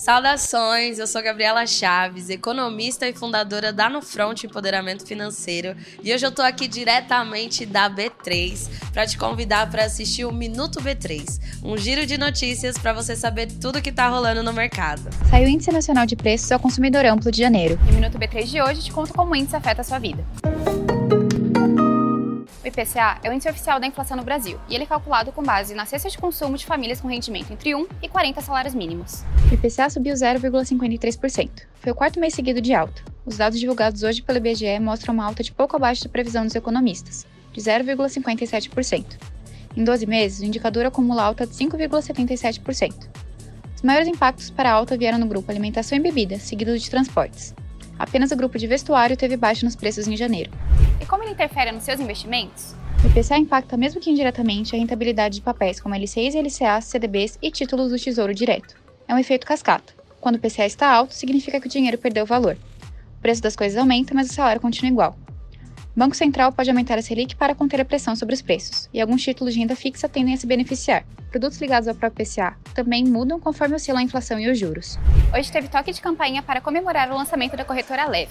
Saudações, eu sou Gabriela Chaves, economista e fundadora da No Front Empoderamento Financeiro, e hoje eu tô aqui diretamente da B3 para te convidar para assistir o Minuto B3, um giro de notícias para você saber tudo que tá rolando no mercado. Saiu o Índice Nacional de Preços ao Consumidor Amplo de janeiro. E o Minuto B3 de hoje te conta como o índice afeta a sua vida. IPCA é o índice oficial da inflação no Brasil e ele é calculado com base na cesta de consumo de famílias com rendimento entre 1 e 40 salários mínimos. O IPCA subiu 0,53%. Foi o quarto mês seguido de alta. Os dados divulgados hoje pelo IBGE mostram uma alta de pouco abaixo da previsão dos economistas, de 0,57%. Em 12 meses, o indicador acumula alta de 5,77%. Os maiores impactos para a alta vieram no grupo alimentação e bebida, seguido de transportes. Apenas o grupo de vestuário teve baixa nos preços em janeiro. Como ele interfere nos seus investimentos? O IPCA impacta, mesmo que indiretamente, a rentabilidade de papéis como LCIs, LCAs, CDBs e títulos do Tesouro Direto. É um efeito cascata. Quando o IPCA está alto, significa que o dinheiro perdeu valor. O preço das coisas aumenta, mas o salário continua igual. O Banco Central pode aumentar a Selic para conter a pressão sobre os preços, e alguns títulos de renda fixa tendem a se beneficiar. Produtos ligados ao próprio IPCA também mudam conforme oscilam a inflação e os juros. Hoje teve toque de campanha para comemorar o lançamento da corretora Leve.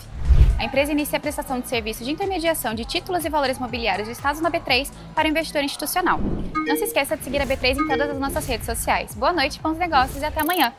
A empresa inicia a prestação de serviço de intermediação de títulos e valores mobiliários listados na B3 para o investidor institucional. Não se esqueça de seguir a B3 em todas as nossas redes sociais. Boa noite, bons negócios e até amanhã!